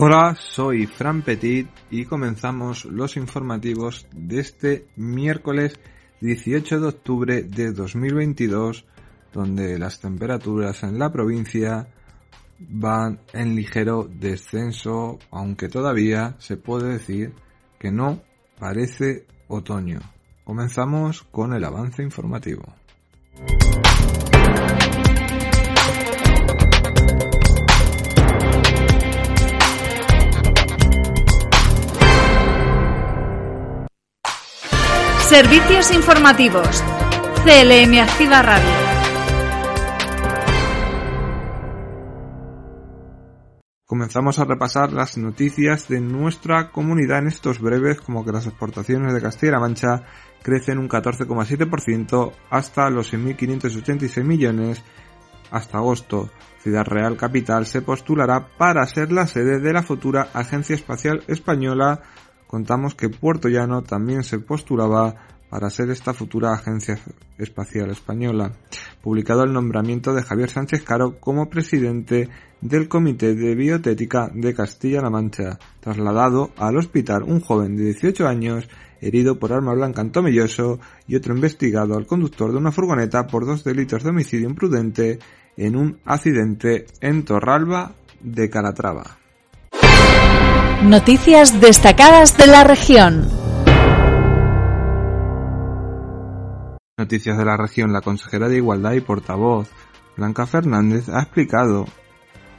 Hola, soy Fran Petit y comenzamos los informativos de este miércoles 18 de octubre de 2022, donde las temperaturas en la provincia van en ligero descenso, aunque todavía se puede decir que no parece otoño. Comenzamos con el avance informativo. Servicios informativos. CLM Activa Radio. Comenzamos a repasar las noticias de nuestra comunidad en estos breves, como que las exportaciones de Castilla-La Mancha crecen un 14,7% hasta los 6.586 millones hasta agosto. Ciudad Real Capital se postulará para ser la sede de la futura Agencia Espacial Española contamos que Puerto Llano también se postulaba para ser esta futura Agencia Espacial Española, publicado el nombramiento de Javier Sánchez Caro como presidente del Comité de Biotética de Castilla-La Mancha, trasladado al hospital un joven de 18 años herido por arma blanca en Tomelloso y otro investigado al conductor de una furgoneta por dos delitos de homicidio imprudente en un accidente en Torralba de Calatrava. Noticias destacadas de la región. Noticias de la región. La consejera de Igualdad y portavoz, Blanca Fernández, ha explicado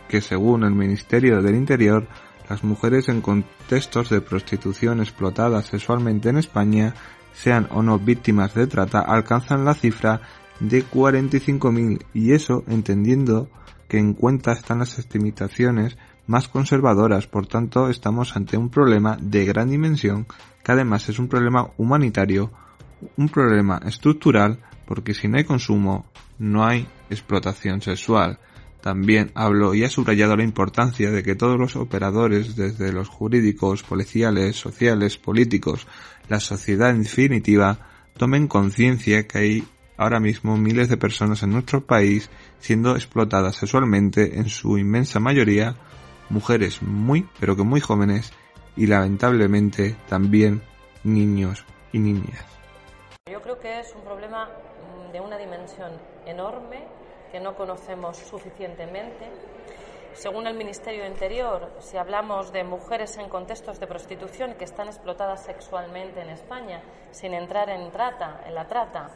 que según el Ministerio del Interior, las mujeres en contextos de prostitución explotadas sexualmente en España, sean o no víctimas de trata, alcanzan la cifra de 45.000 y eso entendiendo que en cuenta están las estimaciones más conservadoras, por tanto estamos ante un problema de gran dimensión que además es un problema humanitario, un problema estructural, porque si no hay consumo, no hay explotación sexual. También hablo y ha subrayado la importancia de que todos los operadores, desde los jurídicos, policiales, sociales, políticos, la sociedad en definitiva, tomen conciencia que hay ahora mismo miles de personas en nuestro país siendo explotadas sexualmente, en su inmensa mayoría mujeres muy, pero que muy jóvenes y lamentablemente también niños y niñas. Yo creo que es un problema mm, de una dimensión enorme que no conocemos suficientemente. Según el Ministerio de Interior, si hablamos de mujeres en contextos de prostitución que están explotadas sexualmente en España, sin entrar en trata, en la trata,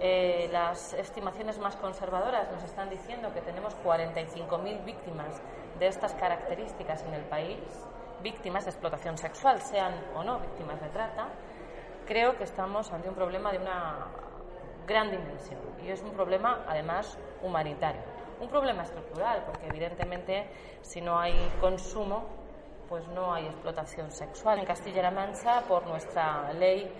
eh, las estimaciones más conservadoras nos están diciendo que tenemos 45.000 víctimas de estas características en el país, víctimas de explotación sexual, sean o no víctimas de trata, creo que estamos ante un problema de una gran dimensión y es un problema además humanitario. Un problema estructural, porque evidentemente si no hay consumo, pues no hay explotación sexual. En Castilla-La Mancha, por nuestra ley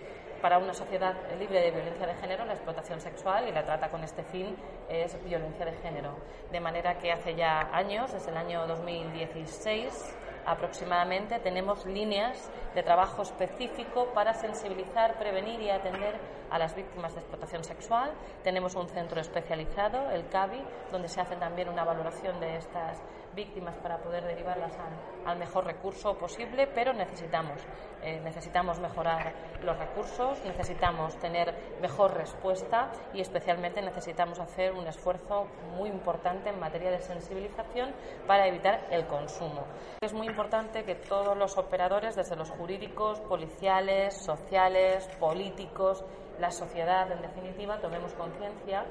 para una sociedad libre de violencia de género, la explotación sexual y la trata con este fin es violencia de género. De manera que hace ya años, desde el año 2016, aproximadamente tenemos líneas de trabajo específico para sensibilizar, prevenir y atender a las víctimas de explotación sexual. Tenemos un centro especializado, el CABI, donde se hace también una valoración de estas víctimas para poder derivarlas al, mejor recurso posible, pero necesitamos, eh, necesitamos mejorar los recursos, necesitamos tener mejor respuesta y especialmente necesitamos hacer un esfuerzo muy importante en materia de sensibilización para evitar el consumo. Es muy importante que todos los operadores, desde los jurídicos, policiales, sociales, políticos, la sociedad en definitiva, tomemos conciencia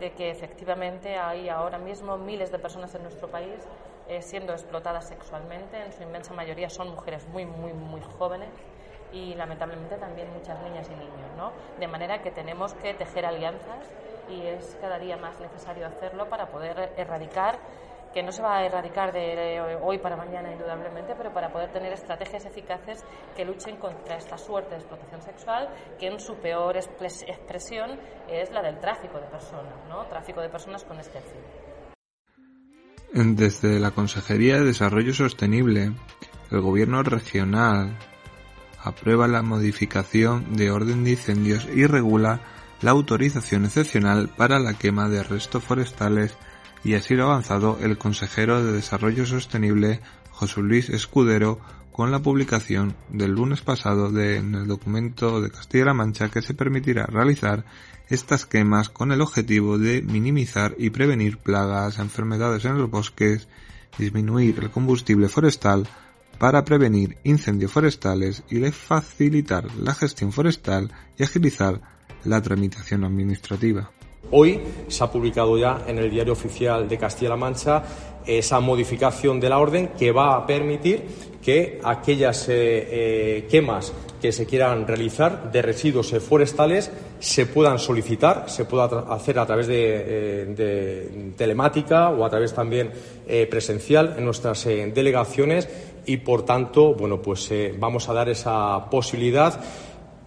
de que efectivamente hay ahora mismo miles de personas en nuestro país eh, siendo explotadas sexualmente. En su inmensa mayoría son mujeres muy, muy, muy jóvenes y lamentablemente también muchas niñas y niños. ¿no? De manera que tenemos que tejer alianzas y es cada día más necesario hacerlo para poder erradicar que no se va a erradicar de hoy para mañana indudablemente, pero para poder tener estrategias eficaces que luchen contra esta suerte de explotación sexual, que en su peor expresión es la del tráfico de personas, ¿no? Tráfico de personas con este fin. Desde la Consejería de Desarrollo Sostenible, el Gobierno regional aprueba la modificación de orden de incendios y regula la autorización excepcional para la quema de restos forestales y así lo ha avanzado el consejero de Desarrollo Sostenible José Luis Escudero con la publicación del lunes pasado de, documento de Castilla-La Mancha que se permitirá realizar estas quemas con el objetivo de minimizar y prevenir plagas, enfermedades en los bosques, disminuir el combustible forestal para prevenir incendios forestales y facilitar la gestión forestal y agilizar la tramitación administrativa. Hoy se ha publicado ya en el Diario Oficial de Castilla-La Mancha esa modificación de la orden que va a permitir que aquellas eh, eh, quemas que se quieran realizar de residuos forestales se puedan solicitar, se pueda hacer a través de, eh, telemática o a través también presencial en nuestras delegaciones y, por tanto, bueno, pues vamos a dar esa posibilidad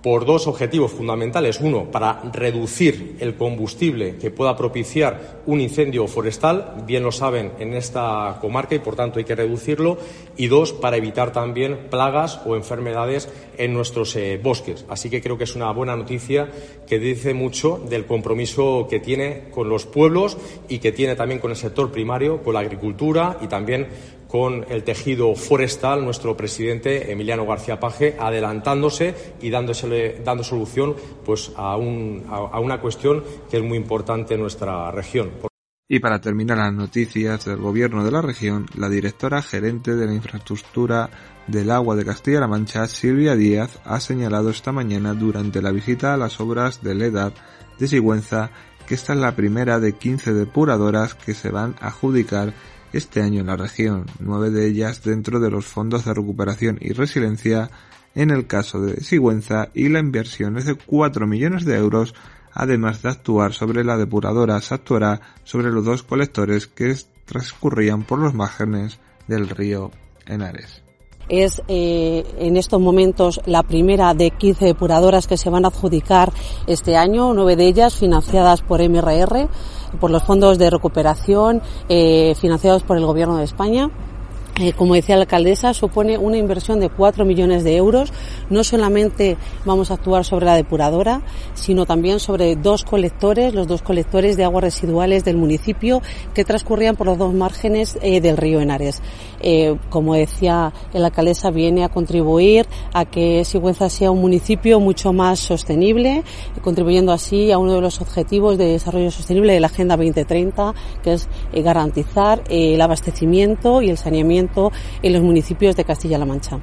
por dos objetivos fundamentales. Uno, para reducir el combustible que pueda propiciar un incendio forestal, bien lo saben en esta comarca y por tanto hay que reducirlo. Y dos, para evitar también plagas o enfermedades en nuestros eh, bosques. Así que creo que es una buena noticia que dice mucho del compromiso que tiene con los pueblos y que tiene también con el sector primario, con la agricultura y también con el tejido forestal, nuestro presidente Emiliano García Paje, adelantándose y dándosele, dando solución pues, a, un, a, una cuestión que es muy importante en nuestra región. Y para terminar las noticias del gobierno de la región, la directora gerente de la infraestructura del agua de Castilla-La Mancha, Silvia Díaz, ha señalado esta mañana durante la visita a las obras del EDAR de Sigüenza que esta es la primera de 15 depuradoras que se van a adjudicar este año en la región, nueve de ellas dentro de los fondos de recuperación y resiliencia en el caso de Sigüenza y la inversión es de 4 millones de euros, además de actuar sobre la depuradora, se actuará sobre los dos colectores que transcurrían por los márgenes del río Henares. Es eh, en estos momentos la primera de 15 depuradoras que se van a adjudicar este año, nueve de ellas financiadas por MRR por los fondos de recuperación eh, financiados por el Gobierno de España. Eh, como decía la alcaldesa, supone una inversión de 4 millones de euros. No solamente vamos a actuar sobre la depuradora, sino también sobre dos colectores, los dos colectores de aguas residuales del municipio que transcurrían por los dos márgenes eh, del río Henares. Eh, como decía la alcaldesa, viene a contribuir a que Sigüenza sea un municipio mucho más sostenible, contribuyendo así a uno de los objetivos de desarrollo sostenible de la Agenda 2030, que es garantizar el abastecimiento y el saneamiento en los municipios de Castilla-La Mancha.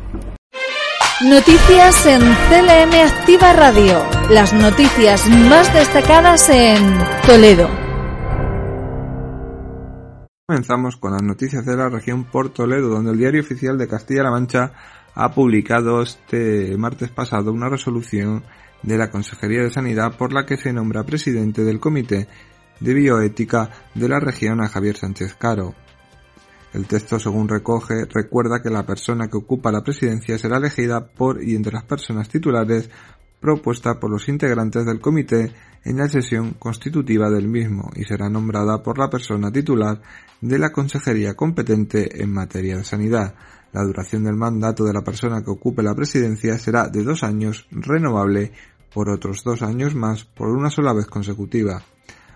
Noticias en CLM Activa Radio. Las noticias más destacadas en Toledo. Comenzamos con las noticias de la región por Toledo, donde el diario oficial de Castilla-La Mancha ha publicado este martes pasado una resolución de la Consejería de Sanidad por la que se nombra presidente del Comité de Bioética de la región a Javier Sánchez Caro. El texto, según recoge, recuerda que la persona que ocupa la presidencia será elegida por y entre las personas titulares propuesta por los integrantes del comité en la sesión constitutiva del mismo y será nombrada por la persona titular de la consejería competente en materia de sanidad. La duración del mandato de la persona que ocupe la presidencia será de dos años, renovable por otros dos años más por una sola vez consecutiva.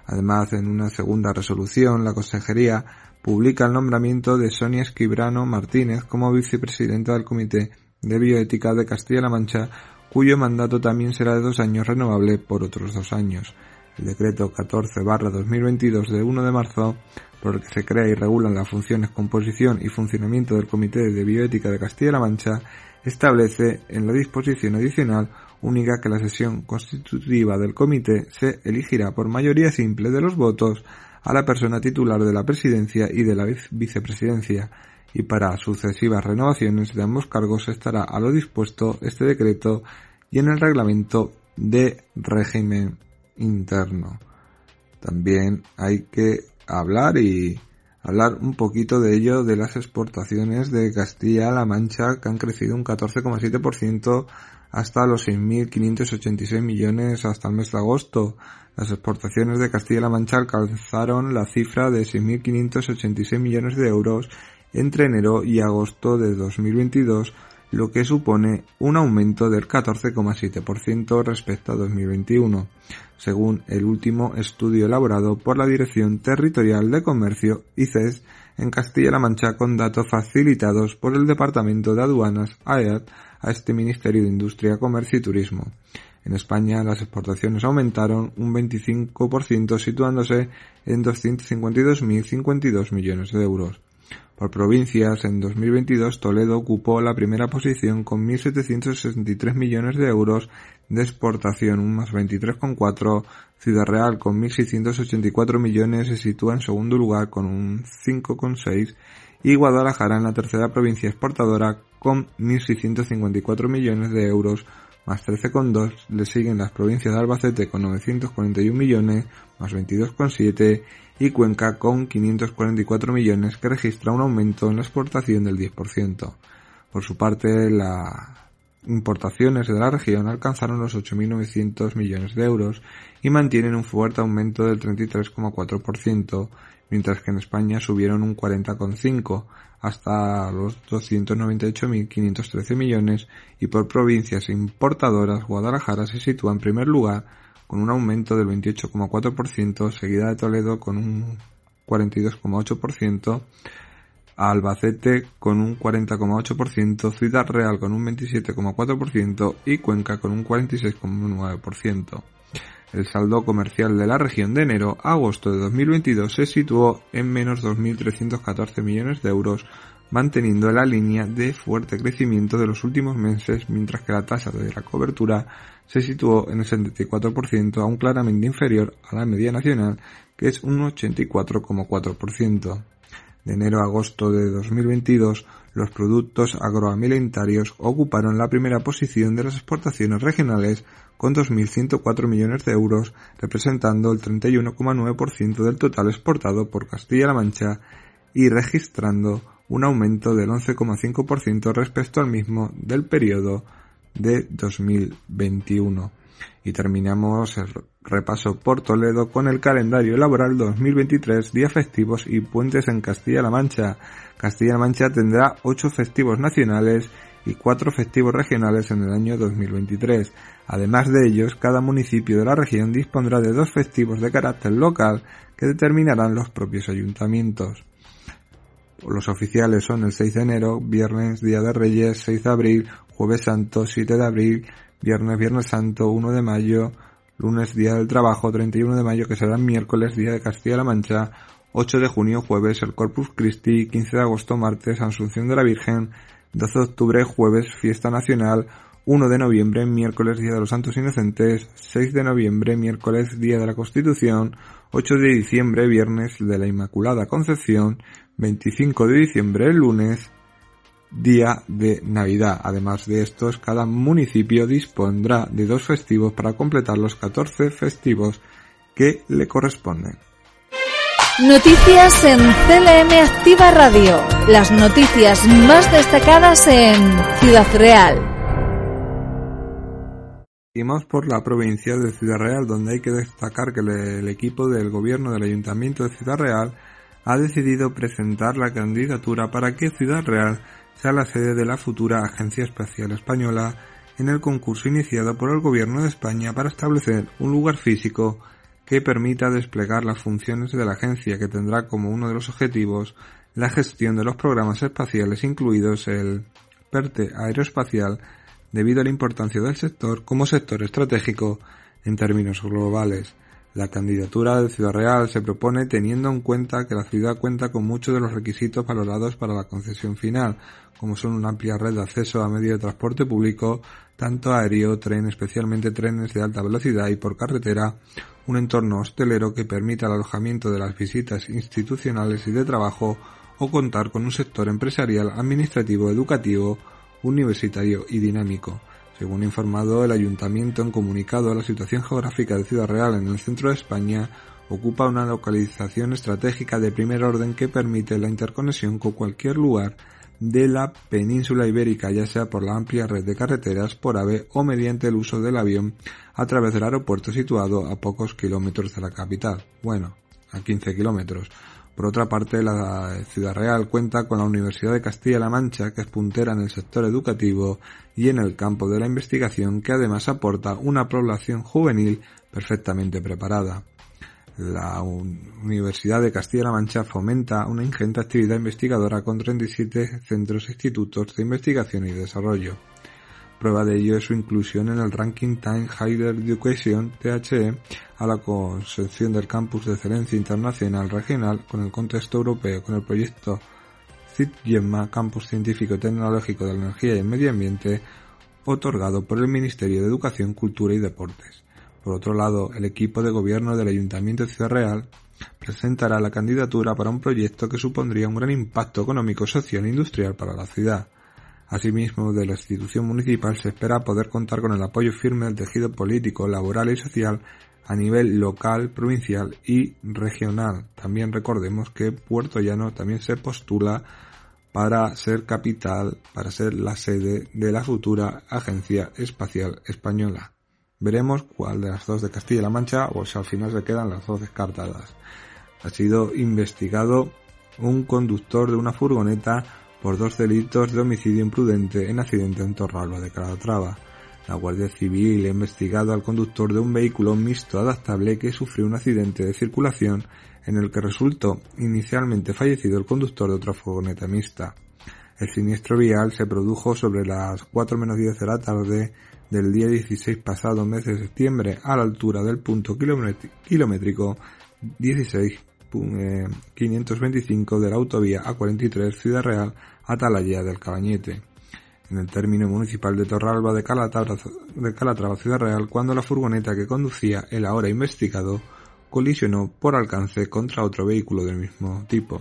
Además, en una segunda resolución, la consejería publica el nombramiento de Sonia Esquibrano Martínez como vicepresidenta del Comité de Bioética de Castilla-La Mancha, cuyo mandato también será de dos años renovable por otros dos años. El decreto 14-2022 de 1 de marzo, por el que se crea y regulan las funciones, composición y funcionamiento del Comité de Bioética de Castilla-La Mancha, establece en la disposición adicional única que la sesión constitutiva del comité se elegirá por mayoría simple de los votos a la persona titular de la presidencia y de la vicepresidencia, y para sucesivas renovaciones de ambos cargos estará a lo dispuesto este decreto y en el reglamento de régimen interno. También hay que hablar y hablar un poquito de ello de las exportaciones de Castilla-La Mancha que han crecido un 14,7% hasta los 6.586 millones hasta el mes de agosto. Las exportaciones de Castilla-La Mancha alcanzaron la cifra de 6.586 millones de euros entre enero y agosto de 2022 lo que supone un aumento del 14,7% respecto a 2021, según el último estudio elaborado por la Dirección Territorial de Comercio ICES en Castilla-La Mancha con datos facilitados por el Departamento de Aduanas AEAT a este Ministerio de Industria, Comercio y Turismo. En España las exportaciones aumentaron un 25% situándose en 252.052 millones de euros. Por provincias, en 2022 Toledo ocupó la primera posición con 1.763 millones de euros de exportación, un más 23,4. Ciudad Real con 1.684 millones se sitúa en segundo lugar con un 5,6 y Guadalajara en la tercera provincia exportadora con 1.654 millones de euros más 13,2 le siguen las provincias de Albacete con 941 millones más 22,7 y Cuenca con 544 millones que registra un aumento en la exportación del 10%. Por su parte, las importaciones de la región alcanzaron los 8.900 millones de euros y mantienen un fuerte aumento del 33,4%, mientras que en España subieron un 40,5% hasta los 298.513 millones y por provincias importadoras Guadalajara se sitúa en primer lugar con un aumento del 28,4%, seguida de Toledo con un 42,8%, Albacete con un 40,8%, Ciudad Real con un 27,4% y Cuenca con un 46,9%. El saldo comercial de la región de enero a agosto de 2022 se situó en menos 2.314 millones de euros, manteniendo la línea de fuerte crecimiento de los últimos meses, mientras que la tasa de la cobertura se situó en el 74%, aún claramente inferior a la media nacional, que es un 84,4%. De enero a agosto de 2022, los productos agroalimentarios ocuparon la primera posición de las exportaciones regionales con 2.104 millones de euros, representando el 31,9% del total exportado por Castilla-La Mancha y registrando un aumento del 11,5% respecto al mismo del periodo de 2021. Y terminamos el repaso por Toledo con el calendario laboral 2023, días festivos y puentes en Castilla-La Mancha. Castilla-La Mancha tendrá 8 festivos nacionales y 4 festivos regionales en el año 2023. Además de ellos, cada municipio de la región dispondrá de dos festivos de carácter local que determinarán los propios ayuntamientos. Los oficiales son el 6 de enero, viernes, Día de Reyes, 6 de abril, jueves santo 7 de abril, viernes viernes santo 1 de mayo, lunes día del trabajo 31 de mayo que será miércoles día de Castilla-La Mancha, 8 de junio jueves el Corpus Christi, 15 de agosto martes Asunción de la Virgen, 12 de octubre jueves fiesta nacional, 1 de noviembre miércoles día de los Santos Inocentes, 6 de noviembre miércoles día de la Constitución, 8 de diciembre viernes de la Inmaculada Concepción, 25 de diciembre lunes día de Navidad. Además de estos, cada municipio dispondrá de dos festivos para completar los 14 festivos que le corresponden. Noticias en CLM Activa Radio. Las noticias más destacadas en Ciudad Real. Seguimos por la provincia de Ciudad Real, donde hay que destacar que el equipo del gobierno del Ayuntamiento de Ciudad Real ha decidido presentar la candidatura para que Ciudad Real sea la sede de la futura Agencia Espacial Española en el concurso iniciado por el Gobierno de España para establecer un lugar físico que permita desplegar las funciones de la agencia que tendrá como uno de los objetivos la gestión de los programas espaciales incluidos el PERTE aeroespacial debido a la importancia del sector como sector estratégico en términos globales. La candidatura de Ciudad Real se propone teniendo en cuenta que la ciudad cuenta con muchos de los requisitos valorados para la concesión final, como son una amplia red de acceso a medios de transporte público, tanto aéreo, tren, especialmente trenes de alta velocidad y por carretera, un entorno hostelero que permita el alojamiento de las visitas institucionales y de trabajo, o contar con un sector empresarial, administrativo, educativo, universitario y dinámico. Según informado el ayuntamiento en comunicado, la situación geográfica de Ciudad Real en el centro de España ocupa una localización estratégica de primer orden que permite la interconexión con cualquier lugar de la península ibérica, ya sea por la amplia red de carreteras, por AVE o mediante el uso del avión a través del aeropuerto situado a pocos kilómetros de la capital. Bueno, a 15 kilómetros. Por otra parte, la Ciudad Real cuenta con la Universidad de Castilla-La Mancha, que es puntera en el sector educativo y en el campo de la investigación, que además aporta una población juvenil perfectamente preparada. La Universidad de Castilla-La Mancha fomenta una ingente actividad investigadora con 37 centros e institutos de investigación y desarrollo. Prueba de ello es su inclusión en el ranking Time Higher Education THE a la concepción del campus de excelencia internacional regional con el contexto europeo con el proyecto CITGEMMA Campus Científico Tecnológico de la Energía y el Medio Ambiente otorgado por el Ministerio de Educación, Cultura y Deportes. Por otro lado, el equipo de gobierno del Ayuntamiento de Ciudad Real presentará la candidatura para un proyecto que supondría un gran impacto económico, social e industrial para la ciudad. Asimismo, de la institución municipal se espera poder contar con el apoyo firme del tejido político, laboral y social a nivel local, provincial y regional. También recordemos que Puerto Llano también se postula para ser capital, para ser la sede de la futura Agencia Espacial Española. Veremos cuál de las dos de Castilla-La Mancha o si al final se quedan las dos descartadas. Ha sido investigado un conductor de una furgoneta por dos delitos de homicidio imprudente en accidente en Torralba de Calatrava. La Guardia Civil ha investigado al conductor de un vehículo mixto adaptable que sufrió un accidente de circulación en el que resultó inicialmente fallecido el conductor de otra furgoneta mixta. El siniestro vial se produjo sobre las 4 menos 10 de la tarde del día 16 pasado mes de septiembre a la altura del punto kilométrico 16 525 de la autovía A43 Ciudad Real Atalaya del Cabañete, en el término municipal de Torralba de Calatrava, de Calatrava Ciudad Real, cuando la furgoneta que conducía el ahora investigado colisionó por alcance contra otro vehículo del mismo tipo.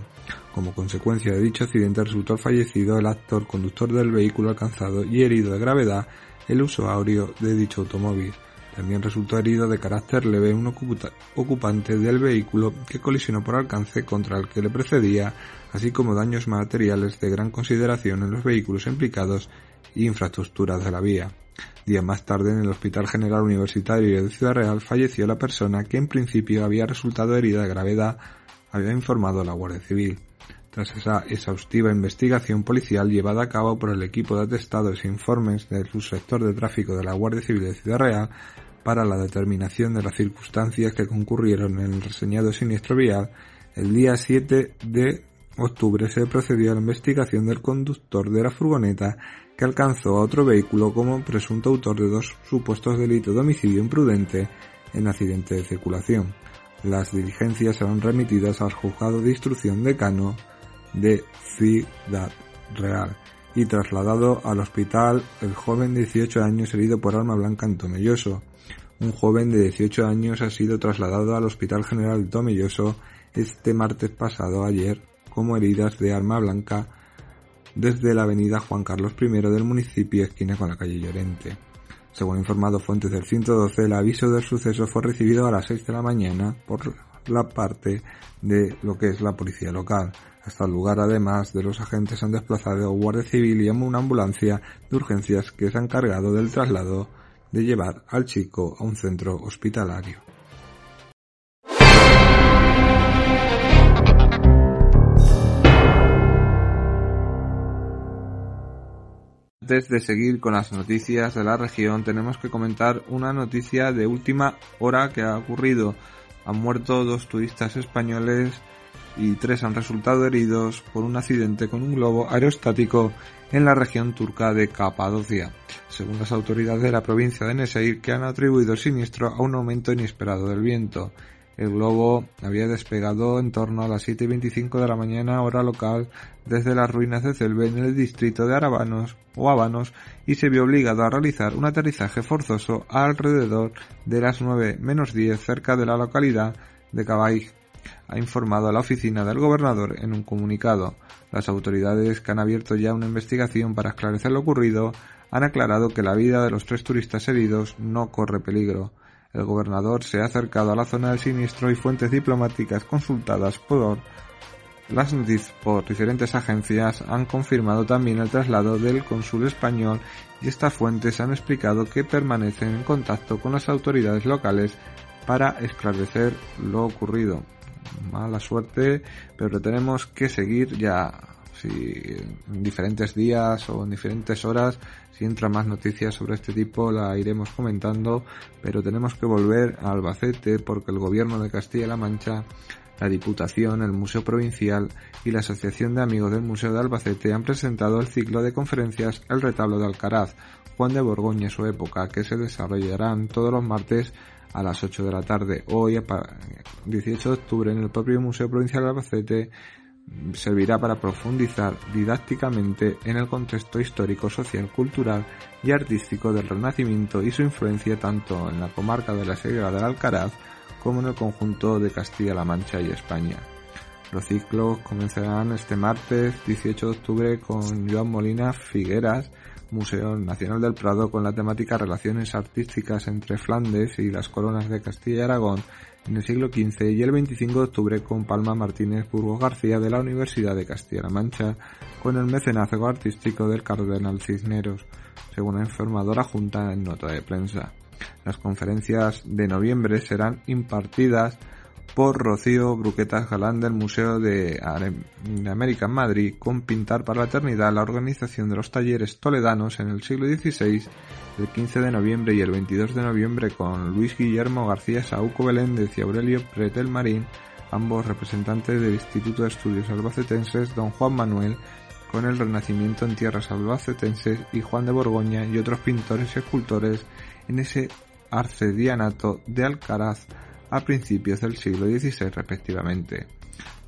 Como consecuencia de dicho accidente resultó fallecido el actor conductor del vehículo alcanzado y herido de gravedad el usuario de dicho automóvil. También resultó herido de carácter leve un ocupante del vehículo que colisionó por alcance contra el que le precedía, así como daños materiales de gran consideración en los vehículos implicados y infraestructuras de la vía. Días más tarde, en el Hospital General Universitario de Ciudad Real, falleció la persona que en principio había resultado herida de gravedad, había informado la Guardia Civil. Tras esa exhaustiva investigación policial llevada a cabo por el equipo de atestados e informes del subsector de tráfico de la Guardia Civil de Ciudad Real, para la determinación de las circunstancias que concurrieron en el reseñado siniestro vial, el día 7 de octubre se procedió a la investigación del conductor de la furgoneta que alcanzó a otro vehículo como presunto autor de dos supuestos delitos de homicidio imprudente en accidente de circulación. Las diligencias serán remitidas al juzgado de instrucción decano de Ciudad Real y trasladado al hospital el joven de 18 años herido por arma blanca en Tomelloso. Un joven de 18 años ha sido trasladado al Hospital General Tomelloso este martes pasado ayer como heridas de arma blanca desde la avenida Juan Carlos I del municipio esquina con la calle Llorente. Según informado fuentes del 112, el aviso del suceso fue recibido a las 6 de la mañana por la parte de lo que es la policía local. Hasta el lugar, además de los agentes, han desplazado Guardia Civil y una ambulancia de urgencias que se han encargado del traslado de llevar al chico a un centro hospitalario. Antes de seguir con las noticias de la región, tenemos que comentar una noticia de última hora que ha ocurrido. Han muerto dos turistas españoles y tres han resultado heridos por un accidente con un globo aerostático en la región turca de Capadocia, según las autoridades de la provincia de Neseir que han atribuido el siniestro a un aumento inesperado del viento. El globo había despegado en torno a las 7.25 de la mañana hora local desde las ruinas de Celbe en el distrito de Arabanos o Habanos y se vio obligado a realizar un aterrizaje forzoso alrededor de las 9 menos 10 cerca de la localidad de Cabay ha informado a la oficina del gobernador en un comunicado. Las autoridades que han abierto ya una investigación para esclarecer lo ocurrido han aclarado que la vida de los tres turistas heridos no corre peligro. El gobernador se ha acercado a la zona del siniestro y fuentes diplomáticas consultadas por las por diferentes agencias han confirmado también el traslado del cónsul español y estas fuentes han explicado que permanecen en contacto con las autoridades locales para esclarecer lo ocurrido. Mala suerte, pero tenemos que seguir ya. Si en diferentes días o en diferentes horas, si entran más noticias sobre este tipo, la iremos comentando, pero tenemos que volver a Albacete porque el gobierno de Castilla-La Mancha, la Diputación, el Museo Provincial y la Asociación de Amigos del Museo de Albacete han presentado el ciclo de conferencias El retablo de Alcaraz, Juan de Borgoña y su época, que se desarrollarán todos los martes a las 8 de la tarde. Hoy, 18 de octubre, en el propio Museo Provincial de Albacete, servirá para profundizar didácticamente en el contexto histórico, social, cultural y artístico del Renacimiento y su influencia tanto en la comarca de la Sierra del Alcaraz como en el conjunto de Castilla-La Mancha y España. Los ciclos comenzarán este martes 18 de octubre con Joan Molina Figueras, Museo Nacional del Prado, con la temática Relaciones artísticas entre Flandes y las coronas de Castilla y Aragón en el siglo XV y el 25 de octubre con Palma Martínez Burgos García de la Universidad de Castilla-La Mancha con el mecenazgo artístico del cardenal Cisneros, según la informadora junta en nota de prensa. Las conferencias de noviembre serán impartidas por Rocío Bruquetas Galán del Museo de América en Madrid con Pintar para la Eternidad, la organización de los talleres toledanos en el siglo XVI, el 15 de noviembre y el 22 de noviembre con Luis Guillermo García Sauco Beléndez y Aurelio Pretel Marín, ambos representantes del Instituto de Estudios Albacetenses, don Juan Manuel, con el Renacimiento en tierras albacetenses y Juan de Borgoña y otros pintores y escultores en ese arcedianato de Alcaraz a principios del siglo XVI respectivamente.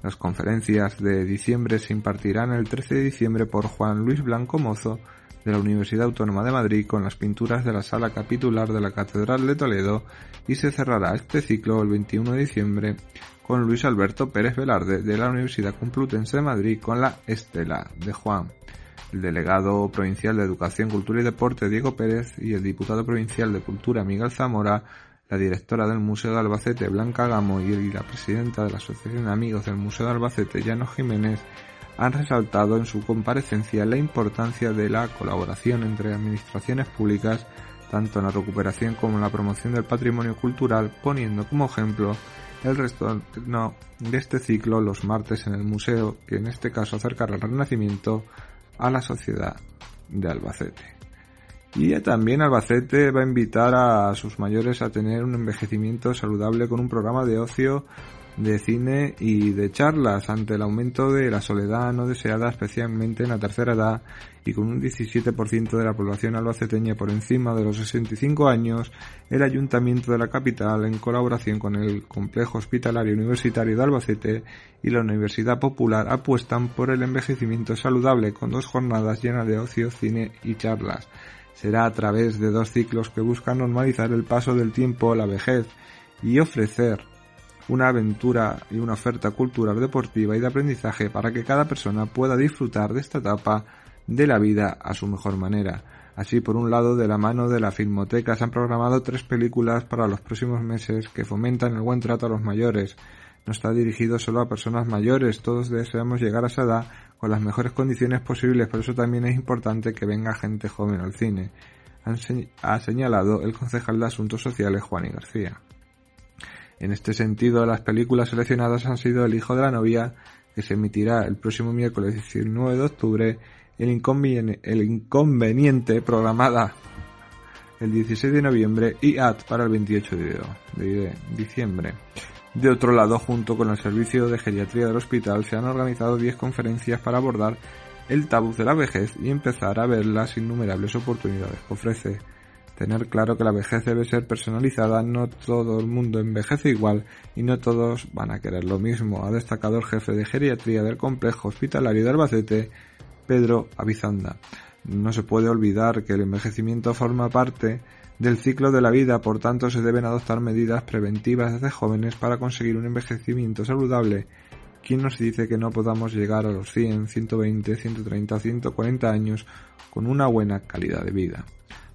Las conferencias de diciembre se impartirán el 13 de diciembre por Juan Luis Blanco Mozo de la Universidad Autónoma de Madrid con las pinturas de la sala capitular de la Catedral de Toledo y se cerrará este ciclo el 21 de diciembre con Luis Alberto Pérez Velarde de la Universidad Complutense de Madrid con la Estela de Juan. El delegado provincial de Educación, Cultura y Deporte Diego Pérez y el diputado provincial de Cultura Miguel Zamora la directora del Museo de Albacete, Blanca Gamo, y la presidenta de la Asociación de Amigos del Museo de Albacete, Llano Jiménez, han resaltado en su comparecencia la importancia de la colaboración entre administraciones públicas, tanto en la recuperación como en la promoción del patrimonio cultural, poniendo como ejemplo el resto de este ciclo los martes en el museo, que en este caso acercará el Renacimiento a la sociedad de Albacete. Y también Albacete va a invitar a sus mayores a tener un envejecimiento saludable con un programa de ocio, de cine y de charlas ante el aumento de la soledad no deseada, especialmente en la tercera edad, y con un 17% de la población albaceteña por encima de los 65 años, el Ayuntamiento de la capital, en colaboración con el Complejo Hospitalario Universitario de Albacete y la Universidad Popular, apuestan por el envejecimiento saludable con dos jornadas llenas de ocio, cine y charlas será a través de dos ciclos que buscan normalizar el paso del tiempo, la vejez y ofrecer una aventura y una oferta cultural, deportiva y de aprendizaje para que cada persona pueda disfrutar de esta etapa de la vida a su mejor manera. Así, por un lado, de la mano de la Filmoteca se han programado tres películas para los próximos meses que fomentan el buen trato a los mayores. No está dirigido solo a personas mayores, todos deseamos llegar a esa edad con las mejores condiciones posibles, por eso también es importante que venga gente joven al cine, ha señalado el concejal de Asuntos Sociales Juan y García. En este sentido, las películas seleccionadas han sido El hijo de la novia, que se emitirá el próximo miércoles 19 de octubre, El inconveniente, programada el 16 de noviembre y AT para el 28 de diciembre. De otro lado, junto con el servicio de geriatría del hospital, se han organizado 10 conferencias para abordar el tabú de la vejez y empezar a ver las innumerables oportunidades que ofrece. Tener claro que la vejez debe ser personalizada, no todo el mundo envejece igual y no todos van a querer lo mismo, ha destacado el jefe de geriatría del complejo hospitalario de Albacete, Pedro Avizanda. No se puede olvidar que el envejecimiento forma parte del ciclo de la vida, por tanto se deben adoptar medidas preventivas desde jóvenes para conseguir un envejecimiento saludable. ¿Quién nos dice que no podamos llegar a los 100, 120, 130 o 140 años con una buena calidad de vida?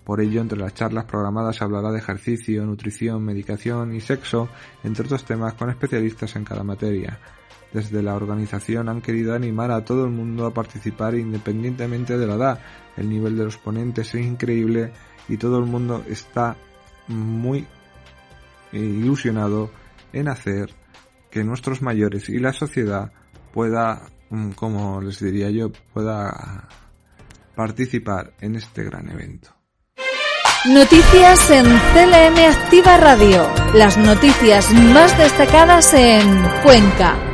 Por ello, entre las charlas programadas se hablará de ejercicio, nutrición, medicación y sexo, entre otros temas con especialistas en cada materia. Desde la organización han querido animar a todo el mundo a participar independientemente de la edad. El nivel de los ponentes es increíble y todo el mundo está muy ilusionado en hacer que nuestros mayores y la sociedad pueda, mm, como les diría yo, pueda participar en este gran evento. Noticias en CLM Activa Radio. Las noticias más destacadas en Cuenca.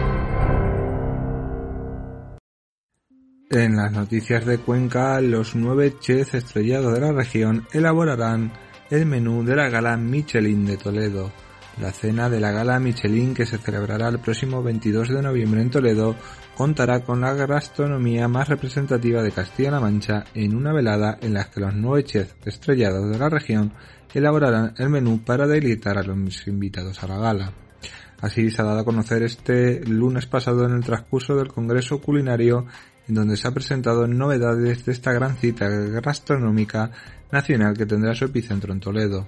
En las noticias de Cuenca, los nueve chefs estrellados de la región elaborarán el menú de la gala Michelin de Toledo. La cena de la gala Michelin que se celebrará el próximo 22 de noviembre en Toledo contará con la gastronomía más representativa de Castilla-La Mancha en una velada en la que los nueve chefs estrellados de la región elaborarán el menú para deleitar a los invitados a la gala. Así se ha dado a conocer este lunes pasado en el transcurso del Congreso Culinario en donde se ha presentado novedades de esta gran cita gastronómica nacional que tendrá su epicentro en Toledo.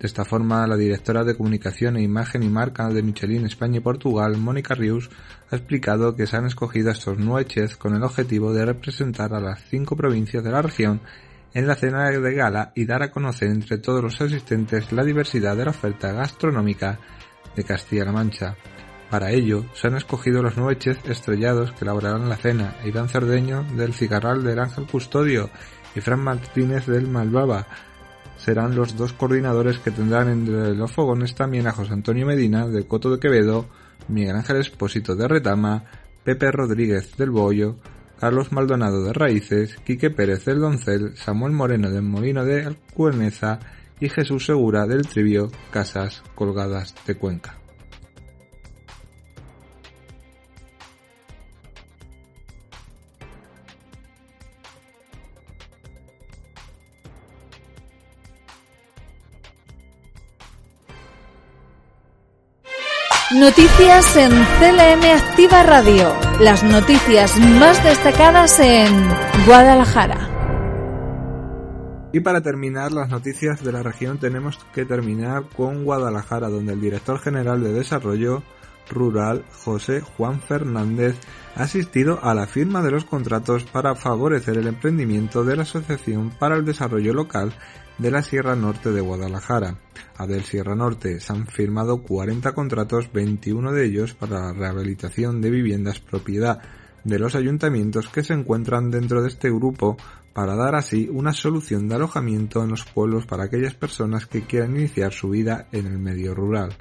De esta forma, la directora de Comunicación e Imagen y Marca de Michelin España y Portugal, Mónica Rius, ha explicado que se han escogido estos nueve chefs con el objetivo de representar a las cinco provincias de la región en la cena de gala y dar a conocer entre todos los asistentes la diversidad de la oferta gastronómica de Castilla-La Mancha. Para ello, se han escogido los nueve chefs estrellados que elaborarán la cena, Iván Cerdeño del Cigarral del Ángel Custodio y Fran Martínez del Malbaba, serán los dos coordinadores que tendrán entre los fogones también a José Antonio Medina de Coto de Quevedo, Miguel Ángel Espósito de Retama, Pepe Rodríguez del Bollo, Carlos Maldonado de Raíces, Quique Pérez del Doncel, Samuel Moreno del Molino de Alcueneza y Jesús Segura del Trivio Casas Colgadas de Cuenca. Noticias en CLM Activa Radio. Las noticias más destacadas en Guadalajara. Y para terminar las noticias de la región tenemos que terminar con Guadalajara, donde el director general de Desarrollo Rural, José Juan Fernández, ha asistido a la firma de los contratos para favorecer el emprendimiento de la Asociación para el Desarrollo Local de la Sierra Norte de Guadalajara. A del Sierra Norte se han firmado 40 contratos, 21 de ellos para la rehabilitación de viviendas propiedad de los ayuntamientos que se encuentran dentro de este grupo para dar así una solución de alojamiento en los pueblos para aquellas personas que quieran iniciar su vida en el medio rural.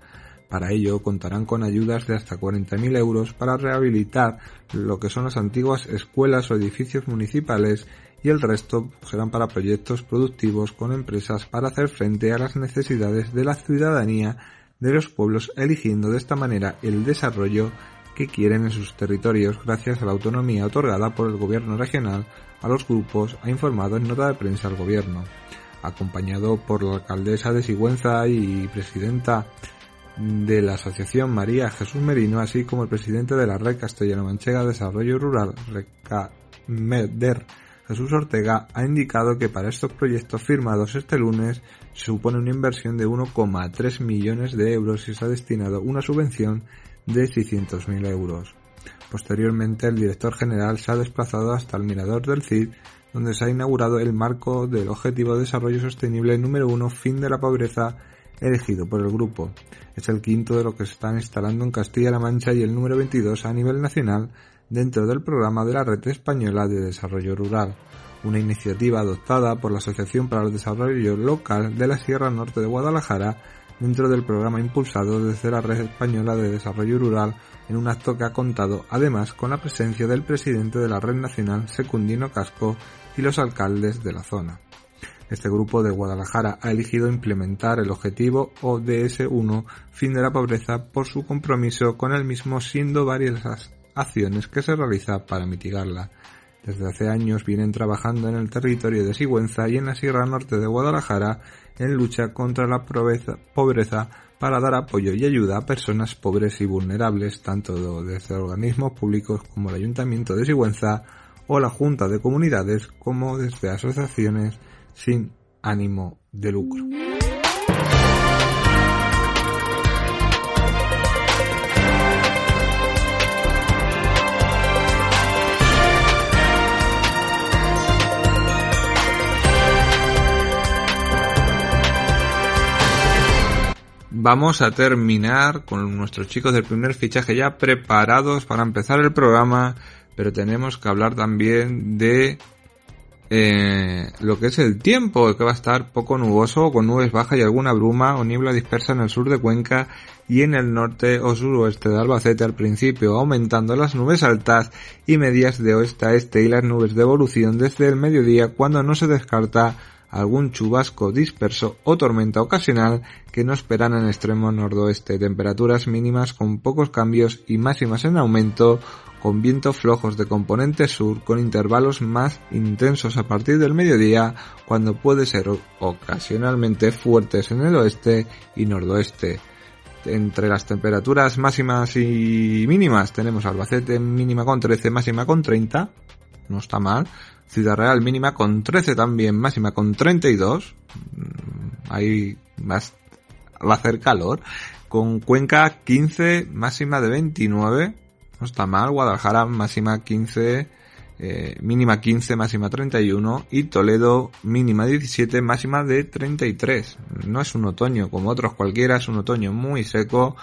Para ello contarán con ayudas de hasta 40.000 euros para rehabilitar lo que son las antiguas escuelas o edificios municipales y el resto serán para proyectos productivos con empresas para hacer frente a las necesidades de la ciudadanía de los pueblos eligiendo de esta manera el desarrollo que quieren en sus territorios gracias a la autonomía otorgada por el gobierno regional a los grupos, ha informado en nota de prensa al gobierno. Acompañado por la alcaldesa de Sigüenza y presidenta de la Asociación María Jesús Merino, así como el presidente de la Red Castellano-Manchega de Desarrollo Rural, RECAMEDER, Jesús Ortega ha indicado que para estos proyectos firmados este lunes se supone una inversión de 1,3 millones de euros y se ha destinado una subvención de 600.000 euros. Posteriormente, el director general se ha desplazado hasta el mirador del CID, donde se ha inaugurado el marco del Objetivo de Desarrollo Sostenible número 1, fin de la pobreza, elegido por el grupo. Es el quinto de lo que se están instalando en Castilla-La Mancha y el número 22 a nivel nacional dentro del programa de la Red Española de Desarrollo Rural, una iniciativa adoptada por la Asociación para el Desarrollo Local de la Sierra Norte de Guadalajara dentro del programa impulsado desde la Red Española de Desarrollo Rural en un acto que ha contado además con la presencia del presidente de la Red Nacional, Secundino Casco, y los alcaldes de la zona. Este grupo de Guadalajara ha elegido implementar el objetivo ODS 1, fin de la pobreza, por su compromiso con el mismo, siendo varias acciones que se realiza para mitigarla. Desde hace años vienen trabajando en el territorio de Sigüenza y en la Sierra Norte de Guadalajara en lucha contra la pobreza para dar apoyo y ayuda a personas pobres y vulnerables, tanto desde organismos públicos como el Ayuntamiento de Sigüenza o la Junta de Comunidades, como desde asociaciones sin ánimo de lucro. Vamos a terminar con nuestros chicos del primer fichaje ya preparados para empezar el programa, pero tenemos que hablar también de eh, lo que es el tiempo, que va a estar poco nuboso, con nubes bajas y alguna bruma o niebla dispersa en el sur de Cuenca y en el norte o suroeste de Albacete al principio, aumentando las nubes altas y medias de oeste a este y las nubes de evolución desde el mediodía cuando no se descarta algún chubasco disperso o tormenta ocasional que no esperan en extremo noroeste. Temperaturas mínimas con pocos cambios y máximas en aumento con vientos flojos de componente sur con intervalos más intensos a partir del mediodía cuando puede ser ocasionalmente fuertes en el oeste y noroeste. Entre las temperaturas máximas y mínimas tenemos Albacete mínima con 13, máxima con 30, no está mal. Ciudad Real mínima con 13 también, máxima con 32. Mm, ahí va a hacer calor. Con Cuenca 15, máxima de 29 no está mal. Guadalajara máxima 15, eh, mínima 15, máxima 31 y Toledo mínima 17, máxima de 33. No es un otoño como otros cualquiera, es un otoño muy seco,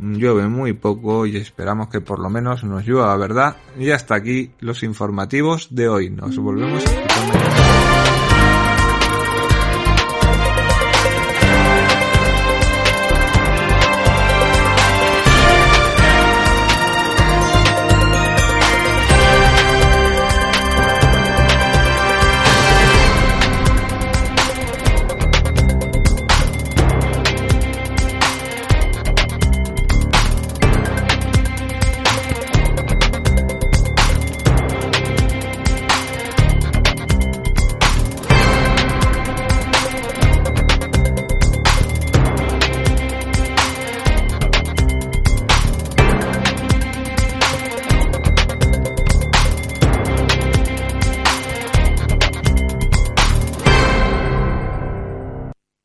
llueve muy poco y esperamos que por lo menos nos llueva, ¿verdad? Y hasta aquí los informativos de hoy. Nos volvemos a